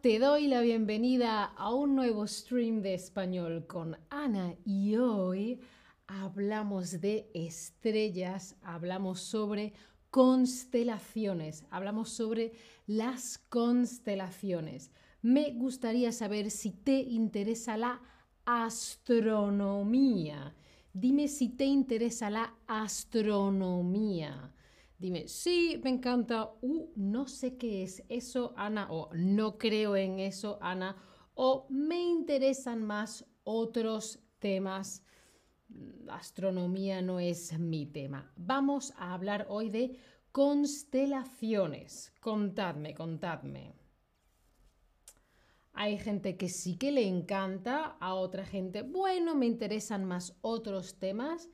te doy la bienvenida a un nuevo stream de español con Ana y hoy hablamos de estrellas, hablamos sobre constelaciones, hablamos sobre las constelaciones. Me gustaría saber si te interesa la astronomía. Dime si te interesa la astronomía. Dime, sí, me encanta, uh, no sé qué es eso, Ana, o no creo en eso, Ana, o me interesan más otros temas. Astronomía no es mi tema. Vamos a hablar hoy de constelaciones. Contadme, contadme. Hay gente que sí que le encanta, a otra gente, bueno, me interesan más otros temas.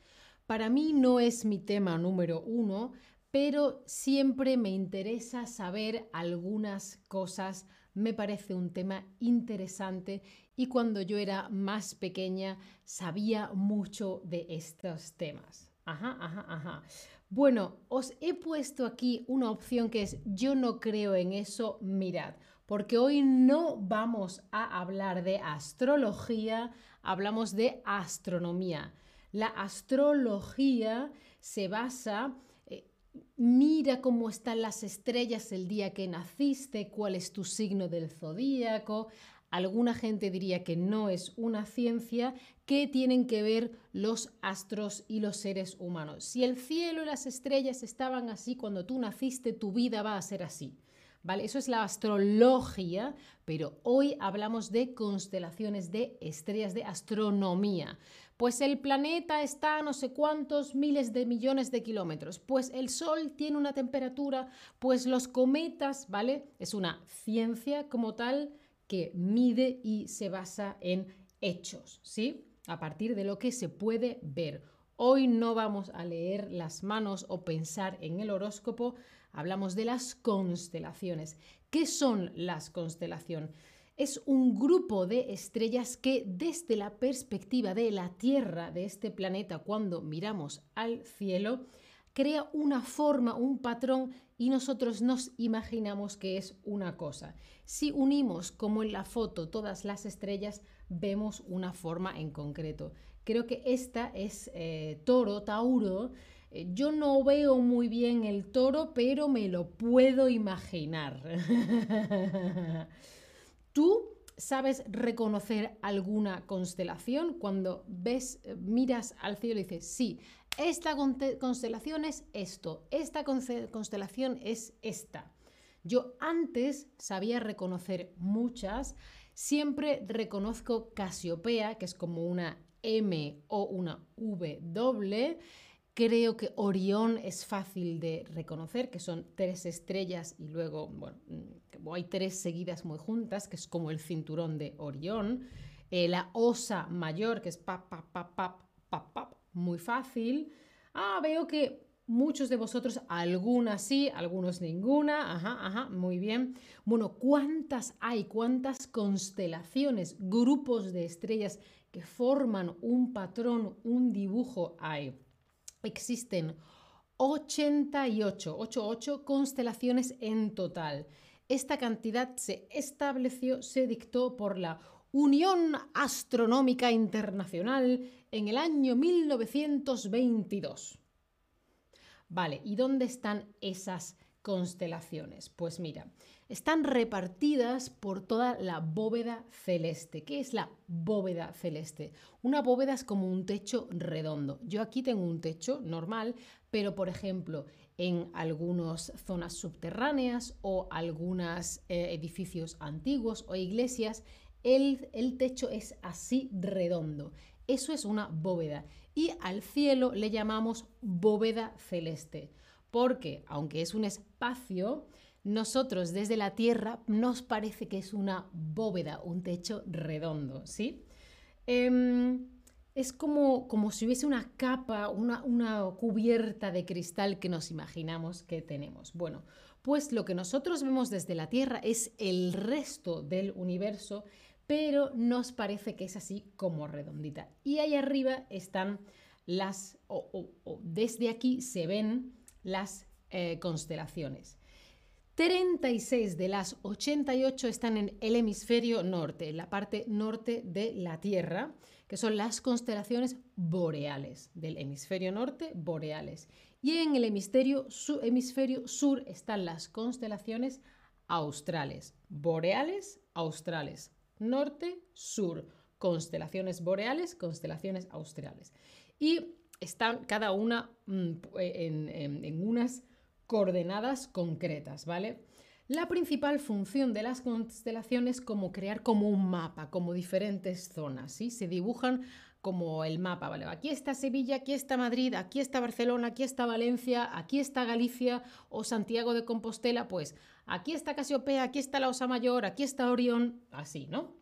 Para mí no es mi tema número uno, pero siempre me interesa saber algunas cosas, me parece un tema interesante y cuando yo era más pequeña sabía mucho de estos temas. Ajá, ajá, ajá. Bueno, os he puesto aquí una opción que es yo no creo en eso, mirad, porque hoy no vamos a hablar de astrología, hablamos de astronomía. La astrología se basa mira cómo están las estrellas el día que naciste, cuál es tu signo del zodíaco. Alguna gente diría que no es una ciencia, ¿qué tienen que ver los astros y los seres humanos? Si el cielo y las estrellas estaban así cuando tú naciste, tu vida va a ser así. ¿Vale? Eso es la astrología, pero hoy hablamos de constelaciones de estrellas de astronomía. Pues el planeta está a no sé cuántos miles de millones de kilómetros. Pues el Sol tiene una temperatura, pues los cometas, ¿vale? Es una ciencia como tal que mide y se basa en hechos, ¿sí? A partir de lo que se puede ver. Hoy no vamos a leer las manos o pensar en el horóscopo, hablamos de las constelaciones. ¿Qué son las constelaciones? Es un grupo de estrellas que desde la perspectiva de la Tierra, de este planeta, cuando miramos al cielo, crea una forma, un patrón y nosotros nos imaginamos que es una cosa. Si unimos, como en la foto, todas las estrellas, vemos una forma en concreto. Creo que esta es eh, toro, Tauro. Eh, yo no veo muy bien el toro, pero me lo puedo imaginar. ¿Tú sabes reconocer alguna constelación cuando ves, eh, miras al cielo y dices, sí, esta constelación es esto, esta constelación es esta? Yo antes sabía reconocer muchas, siempre reconozco Casiopea, que es como una M o una W, Creo que Orión es fácil de reconocer, que son tres estrellas y luego, bueno, mm, hay tres seguidas muy juntas, que es como el cinturón de Orión. Eh, la Osa Mayor, que es pap, pap, pap, pap, pap, pap, muy fácil. Ah, veo que muchos de vosotros, algunas sí, algunos ninguna. Ajá, ajá, muy bien. Bueno, ¿cuántas hay? ¿Cuántas constelaciones, grupos de estrellas que forman un patrón, un dibujo hay? Existen 88, 88 constelaciones en total. Esta cantidad se estableció, se dictó por la Unión Astronómica Internacional en el año 1922. Vale, ¿y dónde están esas constelaciones? Pues mira, están repartidas por toda la bóveda celeste. ¿Qué es la bóveda celeste? Una bóveda es como un techo redondo. Yo aquí tengo un techo normal, pero por ejemplo, en algunas zonas subterráneas o algunos eh, edificios antiguos o iglesias, el, el techo es así redondo. Eso es una bóveda. Y al cielo le llamamos bóveda celeste, porque aunque es un espacio, nosotros desde la Tierra nos parece que es una bóveda, un techo redondo, ¿sí? Em, es como, como si hubiese una capa, una, una cubierta de cristal que nos imaginamos que tenemos. Bueno, pues lo que nosotros vemos desde la Tierra es el resto del universo, pero nos parece que es así como redondita. Y ahí arriba están las, o, desde aquí se ven las eh, constelaciones. 36 de las 88 están en el hemisferio norte, en la parte norte de la Tierra, que son las constelaciones boreales, del hemisferio norte, boreales. Y en el hemisferio, hemisferio sur están las constelaciones australes, boreales, australes, norte, sur, constelaciones boreales, constelaciones australes. Y están cada una mm, en, unas coordenadas concretas, ¿vale? La principal función de las constelaciones es como crear como un mapa, como diferentes zonas, ¿sí? Se dibujan como el mapa, ¿vale? Aquí está Sevilla, aquí está Madrid, aquí está Barcelona, aquí está Valencia, aquí está Galicia o Santiago de Compostela, pues aquí está Casiopea, aquí está la Osa Mayor, aquí está Orión, así, ¿no?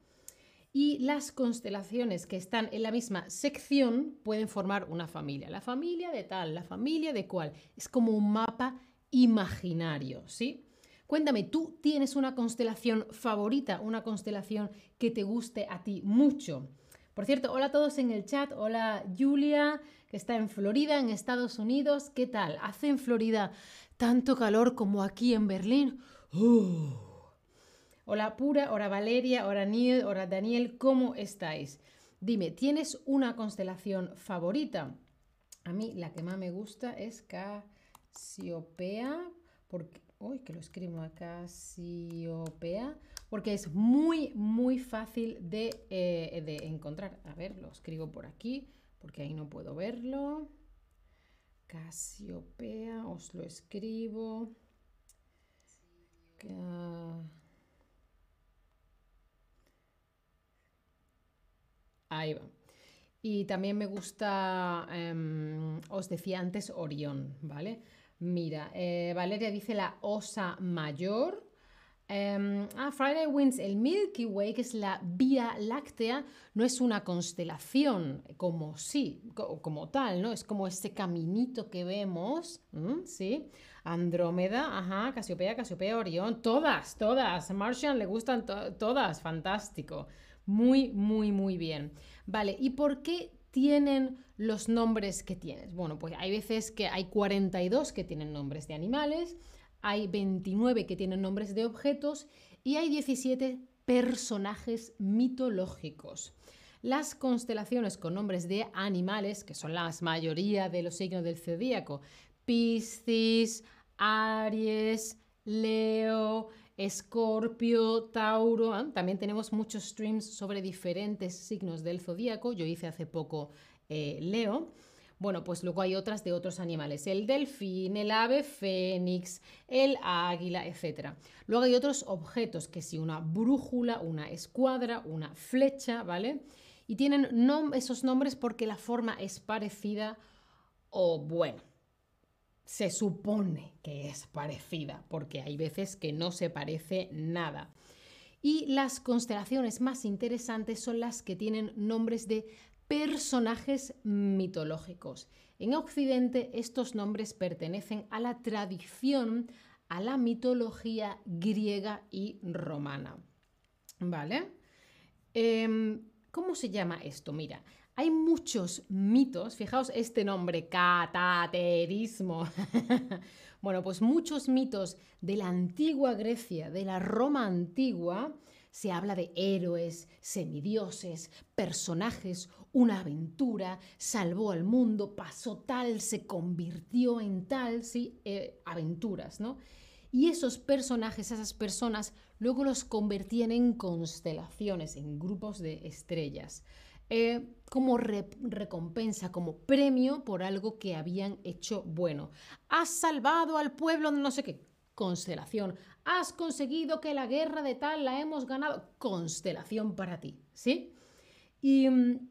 Y las constelaciones que están en la misma sección pueden formar una familia. La familia de tal, la familia de cual. Es como un mapa imaginario, ¿sí? Cuéntame, ¿tú tienes una constelación favorita, una constelación que te guste a ti mucho? Por cierto, hola a todos en el chat. Hola Julia, que está en Florida, en Estados Unidos. ¿Qué tal? ¿Hace en Florida tanto calor como aquí en Berlín? Uh. Hola Pura, hola Valeria, hola Neil, hola Daniel, ¿cómo estáis? Dime, ¿tienes una constelación favorita? A mí la que más me gusta es Casiopea, porque... Uy, que lo escribo acá, Casiopea porque es muy, muy fácil eh, de, encontrar. A ver, lo escribo por aquí, porque ahí no puedo verlo. Casiopea, os lo escribo. Ahí va. Y también me gusta, em, os decía antes, Orión, ¿vale? Mira, eh, Valeria dice la Osa Mayor, Em, ah, Friday Winds, el Milky Way, que es la Vía Láctea, no es una constelación como sí, como tal, ¿no? Es como este caminito que vemos, ¿sí? Andrómeda, ajá, Casiopea, Casiopea, Orión, todas, todas. Martian le gustan todas, fantástico. Muy, muy, muy bien. Vale, ¿y por qué tienen los nombres que tienes? Bueno, pues hay veces que hay 42 que tienen nombres de animales, hay 29 que tienen nombres de objetos y hay 17 personajes mitológicos. Las constelaciones con nombres de animales, que son la mayoría de los signos del zodíaco, Piscis, Aries, Leo, Escorpio, Tauro. ¿eh? También tenemos muchos streams sobre diferentes signos del zodíaco. Yo hice hace poco eh, Leo. Bueno, pues luego hay otras de otros animales, el delfín, el ave fénix, el águila, etc. Luego hay otros objetos, que si una brújula, una escuadra, una flecha, ¿vale? Y tienen esos nombres porque la forma es parecida o bueno, se supone que es parecida, porque hay veces que no se parece nada. Y las constelaciones más interesantes son las que tienen nombres de personajes mitológicos. En Occidente estos nombres pertenecen a la tradición, a la mitología griega y romana. ¿Vale? Em, ¿Cómo se llama esto? Mira, hay muchos mitos, fijaos este nombre, cataterismo. bueno, pues muchos mitos de la antigua Grecia, de la Roma antigua, se habla de héroes, semidioses, personajes, una aventura, salvó al mundo, pasó tal, se convirtió en tal, sí, eh, aventuras, ¿no? Y esos personajes, esas personas, luego los convertían en constelaciones, en grupos de estrellas, eh, como recompensa, como premio por algo que habían hecho bueno. Has salvado al pueblo, no sé qué, constelación has conseguido que la guerra de tal la hemos ganado. Constelación para ti, ¿sí? Y mm,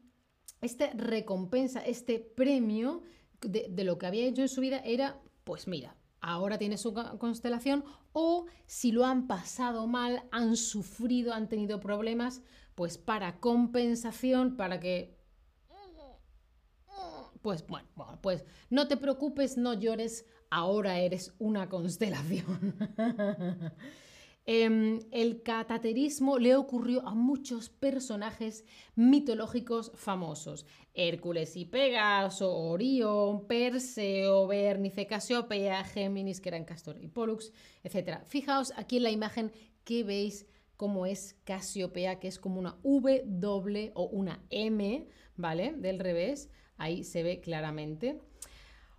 esta recompensa, este premio de, de, lo que había hecho en su vida era, pues mira, ahora tienes su constelación o si lo han pasado mal, han sufrido, han tenido problemas, pues para compensación, para que... Pues bueno, pues no te preocupes, no llores, ahora eres una constelación. Em, el cataterismo le ocurrió a muchos personajes mitológicos famosos. Hércules y Pegaso, Orión, Perseo, Bernice, Casiopea, Géminis, que eran Castor y Pollux, etc. Fijaos aquí en la imagen que veis cómo es Casiopea, que es como una W o una M, ¿vale? Del revés. Ahí se ve claramente.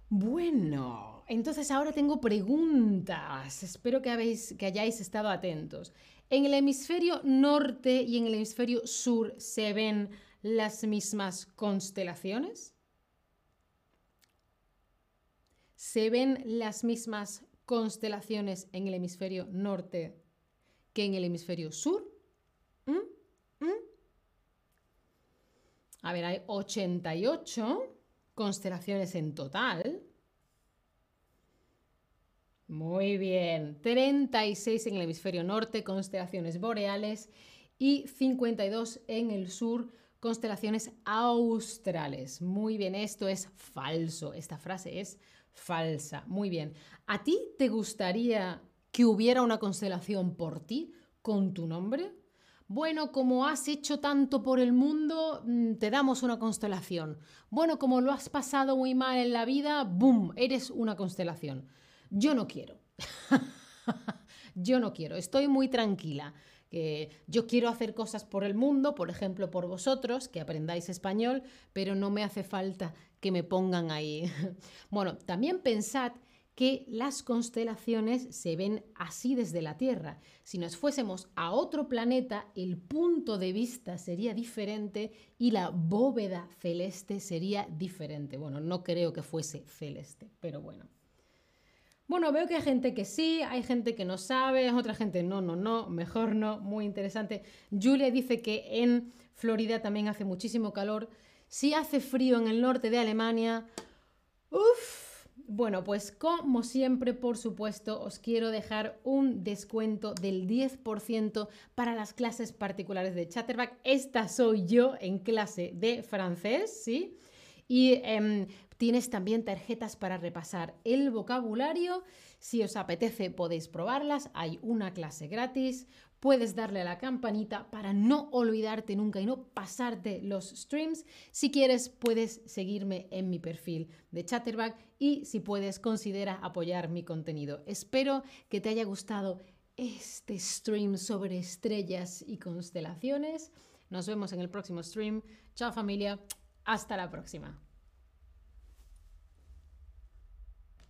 Bueno, entonces ahora tengo preguntas. Espero que hayáis estado atentos. En el hemisferio norte y en el hemisferio sur se ven las mismas constelaciones. ¿Se ven las mismas constelaciones en el hemisferio norte que en el hemisferio sur? ¿Mm? ¿Mm? A ver, hay 88 constelaciones en total. Muy bien, 36 en el hemisferio norte, constelaciones boreales, y 52 en el sur, constelaciones australes. Muy bien, esto es falso, esta frase es falsa. Muy bien, ¿a ti te gustaría que hubiera una constelación por ti con tu nombre? Bueno, como has hecho tanto por el mundo, mm, te damos una constelación. Bueno, como lo has pasado muy mal en la vida, ¡boom! Eres una constelación. Yo no quiero. yo no quiero. Estoy muy tranquila. Que yo quiero hacer cosas por el mundo, por ejemplo, por vosotros, que aprendáis español, pero no me hace falta que me pongan ahí. bueno, también pensad que las constelaciones se ven así desde la Tierra. Si nos fuésemos a otro planeta, el punto de vista sería diferente y la bóveda celeste sería diferente. Bueno, no creo que fuese celeste, pero bueno. Bueno, veo que hay gente que sí, hay gente que no sabe, otra gente no, no, no, mejor no, muy interesante. Julia dice que en Florida también hace muchísimo calor. Si hace frío en el norte de Alemania, uff, bueno, pues como siempre, por supuesto, os quiero dejar un descuento del 10% para las clases particulares de Chatterback. Esta soy yo en clase de francés, ¿sí? Y em, tienes también tarjetas para repasar el vocabulario. Si os apetece podéis probarlas. Hay una clase gratis, puedes darle a la campanita para no olvidarte nunca y no pasarte los streams. Si quieres, puedes seguirme en mi perfil de Chatterback y si puedes, considera apoyar mi contenido. Espero que te haya gustado este stream sobre estrellas y constelaciones. Nos vemos en el próximo stream. Chao familia, hasta la próxima.